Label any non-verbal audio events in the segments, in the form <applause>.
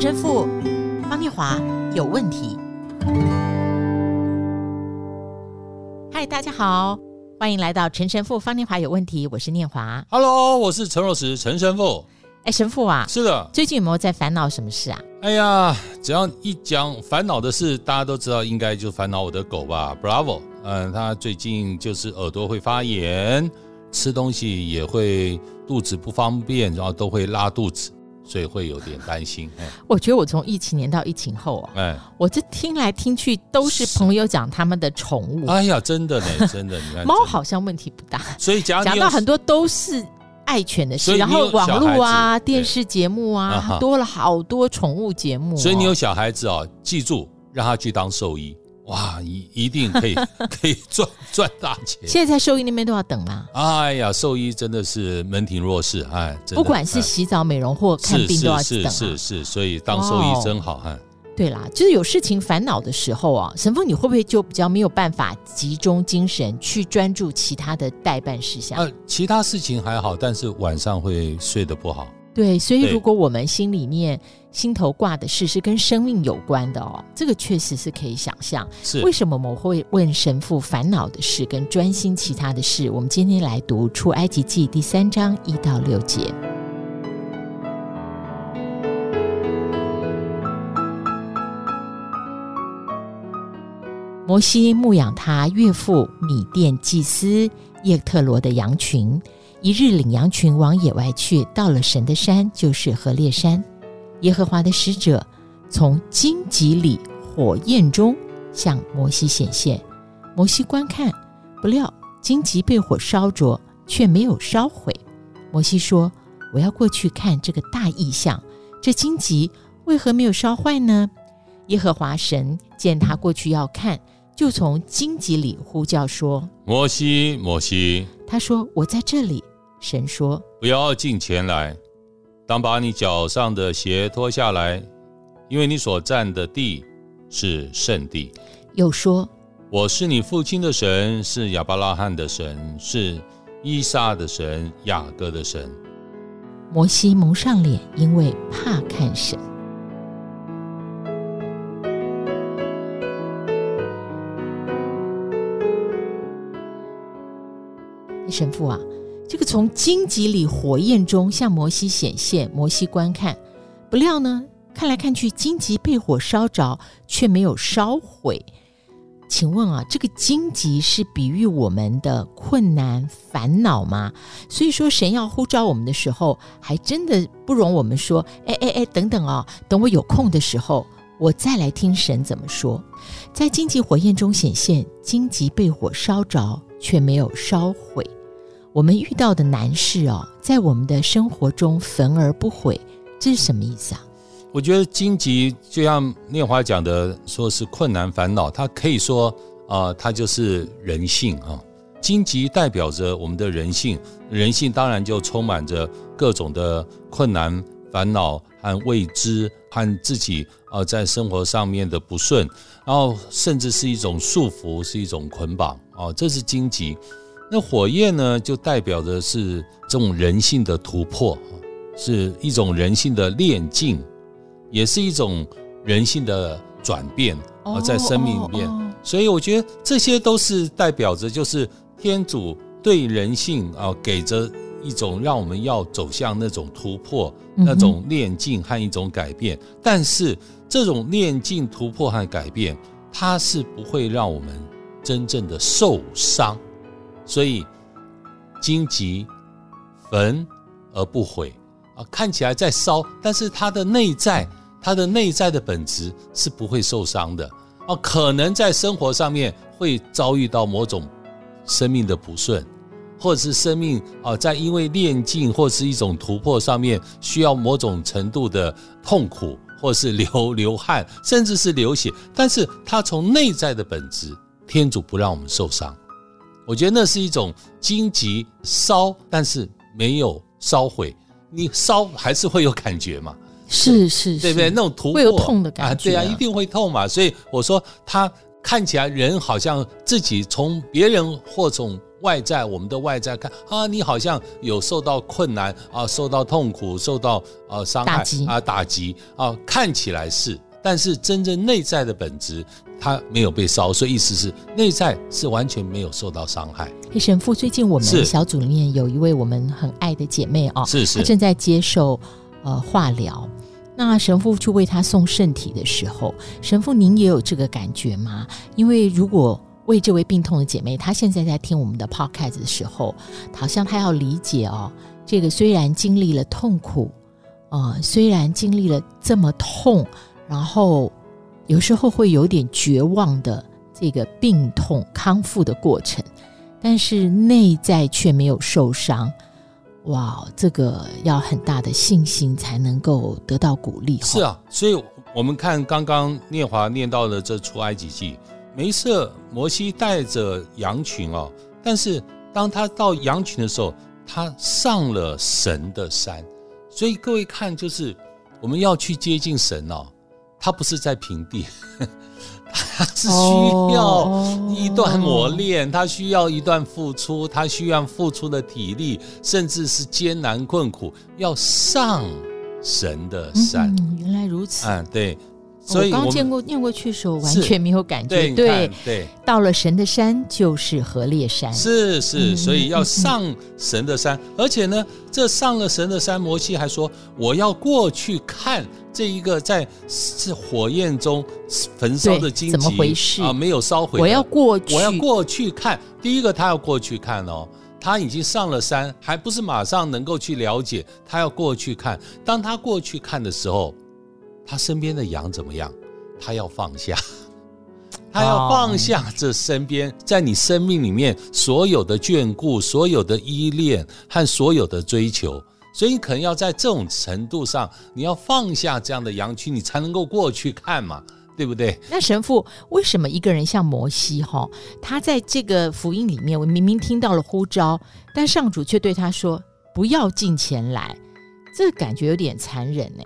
陈神父方念华有问题。嗨，大家好，欢迎来到陈神父方念华有问题，我是念华。Hello，我是陈若石，陈神父。哎，神父啊，是的，最近有没有在烦恼什么事啊？哎呀，只要一讲烦恼的事，大家都知道，应该就烦恼我的狗吧，Bravo。嗯，他最近就是耳朵会发炎，吃东西也会肚子不方便，然后都会拉肚子，所以会有点担心。我觉得我从疫情年到疫情后啊，哎，我这听来听去都是朋友讲他们的宠物。哎呀，真的呢，<laughs> 真的，你看，猫好像问题不大，所以讲讲到很多都是。爱犬的事，然后网络啊、电视节目啊，多了好多宠物节目。所以你有小孩子哦，记住让他去当兽医，哇，一一定可以 <laughs> 可以赚赚大钱。现在在兽医那边都要等吗？哎呀，兽医真的是门庭若市，哎，不管是洗澡、美容或看病都要等。是是是是，所以当兽医真好哈。对啦，就是有事情烦恼的时候啊，神父你会不会就比较没有办法集中精神去专注其他的代办事项？呃，其他事情还好，但是晚上会睡得不好。对，所以如果我们心里面心头挂的事是跟生命有关的哦，这个确实是可以想象。是为什么我们会问神父烦恼的事跟专心其他的事？我们今天来读出埃及记第三章一到六节。摩西牧养他岳父米甸祭司叶特罗的羊群，一日领羊群往野外去，到了神的山，就是何烈山。耶和华的使者从荆棘里火焰中向摩西显现，摩西观看，不料荆棘被火烧着，却没有烧毁。摩西说：“我要过去看这个大异象，这荆棘为何没有烧坏呢？”耶和华神见他过去要看。就从荆棘里呼叫说：“摩西，摩西。”他说：“我在这里。”神说：“不要进前来，当把你脚上的鞋脱下来，因为你所站的地是圣地。”又说：“我是你父亲的神，是亚伯拉罕的神，是伊撒的神，雅各的神。”摩西蒙上脸，因为怕看神。神父啊，这个从荆棘里火焰中向摩西显现，摩西观看，不料呢，看来看去，荆棘被火烧着，却没有烧毁。请问啊，这个荆棘是比喻我们的困难烦恼吗？所以说，神要呼召我们的时候，还真的不容我们说，哎哎哎，等等啊，等我有空的时候，我再来听神怎么说。在荆棘火焰中显现，荆棘被火烧着，却没有烧毁。我们遇到的难事哦，在我们的生活中焚而不毁，这是什么意思啊？我觉得荆棘就像念华讲的，说是困难烦恼，它可以说啊、它就是人性啊。荆棘代表着我们的人性，人性当然就充满着各种的困难、烦恼和未知，和自己啊、呃、在生活上面的不顺，然后甚至是一种束缚，是一种捆绑啊、哦，这是荆棘。那火焰呢，就代表的是这种人性的突破，是一种人性的炼境，也是一种人性的转变啊，在生命里面。所以我觉得这些都是代表着，就是天主对人性啊，给着一种让我们要走向那种突破、那种炼境和一种改变。但是这种炼境、突破和改变，它是不会让我们真正的受伤。所以，荆棘焚而不毁啊，看起来在烧，但是它的内在，它的内在的本质是不会受伤的啊。可能在生活上面会遭遇到某种生命的不顺，或者是生命啊，在因为炼境或是一种突破上面需要某种程度的痛苦，或是流流汗，甚至是流血，但是它从内在的本质，天主不让我们受伤。我觉得那是一种荆棘烧，但是没有烧毁。你烧还是会有感觉嘛？是是，是，对不对？那种突破会有痛的感觉啊，对啊，一定会痛嘛。所以我说，他看起来人好像自己从别人或从外在，我们的外在看啊，你好像有受到困难啊，受到痛苦，受到呃伤害打啊，打击啊，看起来是，但是真正内在的本质，它没有被烧，所以意思是内在是完全没有受到伤害。嘿，神父，最近我们小组里面有一位我们很爱的姐妹哦，是是，她正在接受呃化疗。那神父去为她送圣体的时候，神父您也有这个感觉吗？因为如果为这位病痛的姐妹，她现在在听我们的 podcast 的时候，好像她要理解哦，这个虽然经历了痛苦，呃，虽然经历了这么痛，然后有时候会有点绝望的这个病痛康复的过程，但是内在却没有受伤。哇，这个要很大的信心才能够得到鼓励。是啊，所以我们看刚刚念华念到的这出埃及记。没事，摩西带着羊群哦，但是当他到羊群的时候，他上了神的山。所以各位看，就是我们要去接近神哦，他不是在平地，<laughs> 他是需要一段磨练，他需要一段付出，他需要付出的体力，甚至是艰难困苦，要上神的山。嗯，原来如此。嗯，对。所以我刚见过念过去的时候，完全没有感觉。对对，对，到了神的山就是何烈山。是是，所以要上神的山，而且呢，这上了神的山，摩西还说：“我要过去看这一个在是火焰中焚烧的荆棘，怎么回事啊？没有烧毁。我要过去，我要过去看。第一个，他要过去看哦，他已经上了山，还不是马上能够去了解，他要过去看。当他过去看的时候。”他身边的羊怎么样？他要放下，<laughs> 他要放下这身边在你生命里面所有的眷顾、所有的依恋和所有的追求，所以你可能要在这种程度上，你要放下这样的羊群，你才能够过去看嘛，对不对？那神父，为什么一个人像摩西哈，他在这个福音里面，我明明听到了呼召，但上主却对他说不要进前来，这感觉有点残忍呢。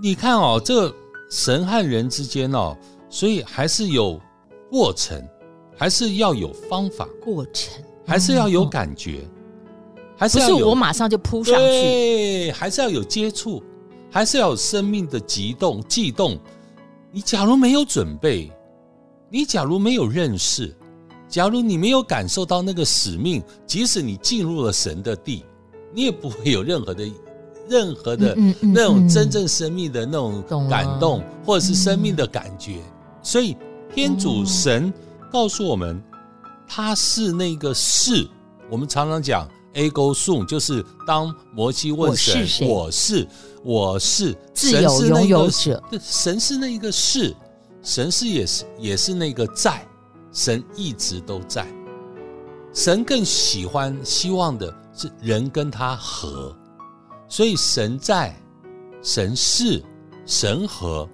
你看哦，这神和人之间哦，所以还是有过程，还是要有方法。过程还是要有感觉，嗯、还是要不是我马上就扑上去？对，还是要有接触，还是要有生命的激动、悸动。你假如没有准备，你假如没有认识，假如你没有感受到那个使命，即使你进入了神的地，你也不会有任何的。<laughs> 任何的那种真正生命的那种感动，或者是生命的感觉，所以天主神告诉我们，他是那个是。我们常常讲 ego sum，就是当摩西问神：“我是，我是自由拥有者。”神是那个是，神是也是也是那个在，神一直都在。神更喜欢希望的是人跟他和。所以神在，神是，神和，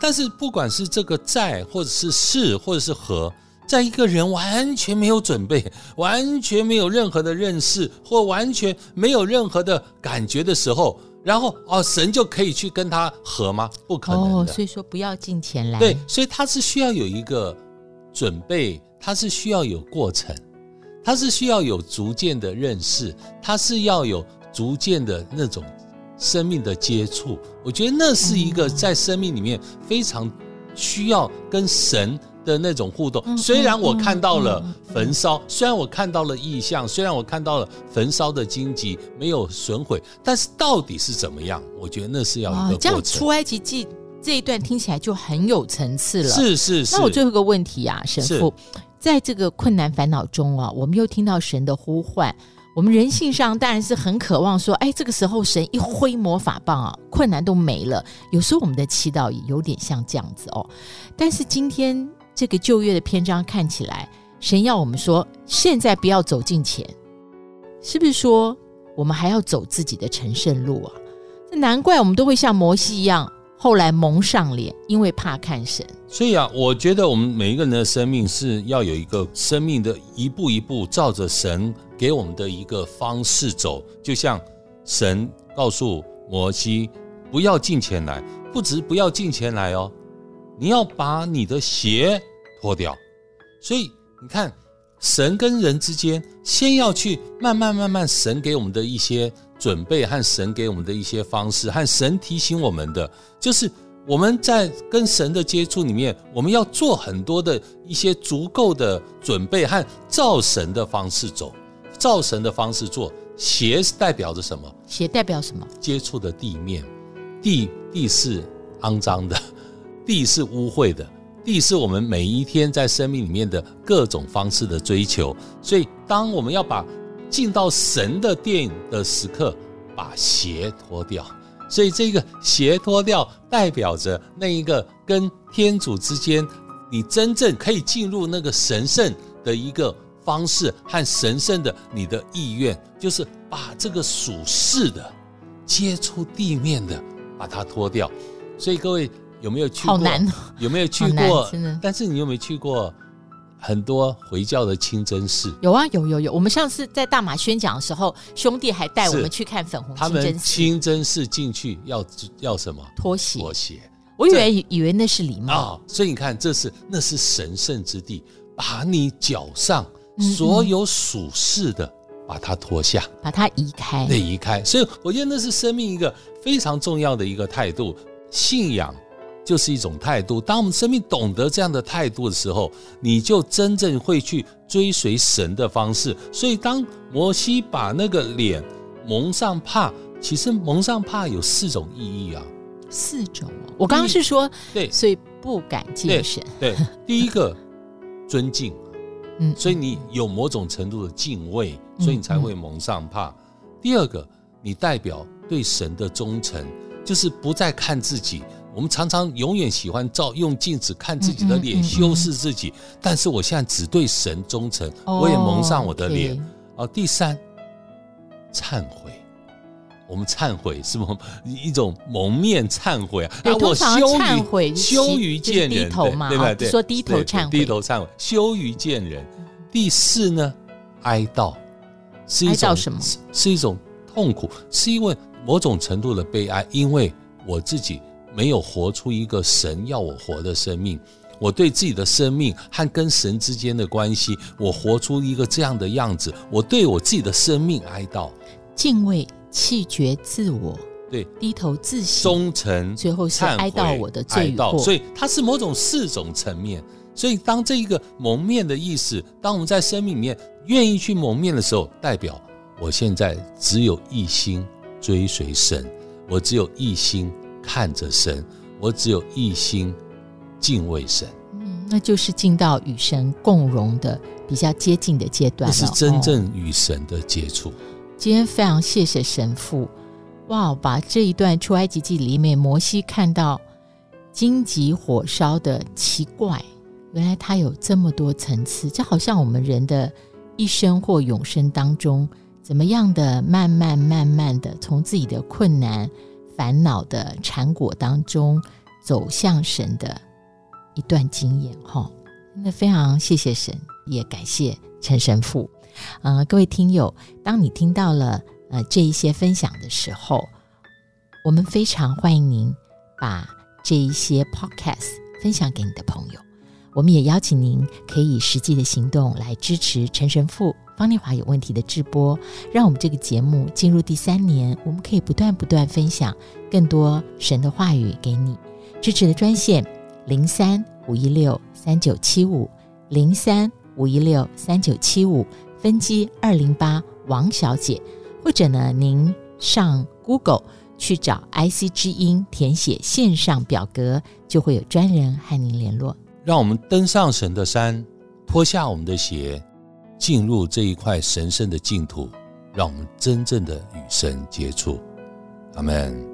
但是不管是这个在，或者是是，或者是和，在一个人完全没有准备，完全没有任何的认识，或完全没有任何的感觉的时候，然后哦，神就可以去跟他和吗？不可能所以说不要进前来。对，所以他是需要有一个准备，他是需要有过程，他是需要有逐渐的认识，他是要有。逐渐的那种生命的接触，我觉得那是一个在生命里面非常需要跟神的那种互动。虽然我看到了焚烧，虽然我看到了意象，虽然我看到了焚烧的荆棘没有损毁，但是到底是怎么样？我觉得那是要一个过程。这样出埃及记这一段听起来就很有层次了。是是是。那我最后一个问题啊，神父，在这个困难烦恼中啊，我们又听到神的呼唤。我们人性上当然是很渴望说，哎，这个时候神一挥魔法棒啊，困难都没了。有时候我们的祈祷也有点像这样子哦。但是今天这个旧约的篇章看起来，神要我们说，现在不要走近前，是不是说我们还要走自己的成圣路啊？这难怪我们都会像摩西一样，后来蒙上脸，因为怕看神。所以啊，我觉得我们每一个人的生命是要有一个生命的一步一步照着神。给我们的一个方式走，就像神告诉摩西不要近前来，不止不要近前来哦，你要把你的鞋脱掉。所以你看，神跟人之间，先要去慢慢慢慢，神给我们的一些准备和神给我们的一些方式，和神提醒我们的，就是我们在跟神的接触里面，我们要做很多的一些足够的准备和造神的方式走，造神的方式做。鞋是代表着什么？鞋代表什么？接触的地面，地地是肮脏的，地是污秽的。地是我们每一天在生命里面的各种方式的追求，所以当我们要把进到神的殿的时刻，把鞋脱掉，所以这个鞋脱掉代表着那一个跟天主之间，你真正可以进入那个神圣的一个方式和神圣的你的意愿，就是把这个属世的接触地面的把它脱掉，所以各位。有没有去过？好难哦，有没有去过？真的。但是你有没有去过很多回教的清真寺？有啊，有有有。我们上次在大马宣讲的时候，兄弟还带我们去看粉红清真寺。他们清真寺进去要要什么？脱鞋。脱鞋。我以为以为那是礼貌所以你看，这是那是神圣之地，把你脚上所有属事的把它脱下，把它移开，那移开。所以我觉得那是生命一个非常重要的一个态度，信仰。就是一种态度。当我们生命懂得这样的态度的时候，你就真正会去追随神的方式。所以，当摩西把那个脸蒙上帕，其实蒙上帕有四种意义啊。四种哦，我刚刚是说对，所以不敢近神。对，第一个尊敬，<laughs> 嗯，所以你有某种程度的敬畏，所以你才会蒙上帕。第二个，你代表对神的忠诚，就是不再看自己。我们常常永远喜欢照用镜子看自己的脸，修饰自己。但是我现在只对神忠诚，我也蒙上我的脸。哦，第三，忏悔。我们忏悔是不一种蒙面忏悔啊？对，通常忏悔羞于见人，对吧？说低头忏悔，低头忏悔，羞于见人。第四呢，哀悼，是一种什么？是一种痛苦，是因为某种程度的悲哀，因为我自己。没有活出一个神要我活的生命，我对自己的生命和跟神之间的关系，我活出一个这样的样子，我对我自己的生命哀悼、敬畏、弃绝自我，对，低头自省、忠诚，最后是哀悼我的罪过。所以它是某种四种层面。所以当这一个蒙面的意思，当我们在生命里面愿意去蒙面的时候，代表我现在只有一心追随神，我只有一心。看着神，我只有一心敬畏神。嗯，那就是进到与神共融的比较接近的阶段了。这是真正与神的接触。今天非常谢谢神父，哇，把这一段出埃及记里面摩西看到荆棘火烧的奇怪，原来它有这么多层次，就好像我们人的一生或永生当中，怎么样的慢慢慢慢的从自己的困难。烦恼的缠裹当中走向神的一段经验，哈，那非常谢谢神，也感谢陈神父。呃，各位听友，当你听到了呃这一些分享的时候，我们非常欢迎您把这一些 podcast 分享给你的朋友。我们也邀请您可以实际的行动来支持陈神父。方丽华有问题的直播，让我们这个节目进入第三年，我们可以不断不断分享更多神的话语给你。支持的专线零三五一六三九七五零三五一六三九七五分机二零八王小姐，或者呢，您上 Google 去找 IC 之音，填写线上表格，就会有专人和您联络。让我们登上神的山，脱下我们的鞋。进入这一块神圣的净土，让我们真正的与神接触。阿门。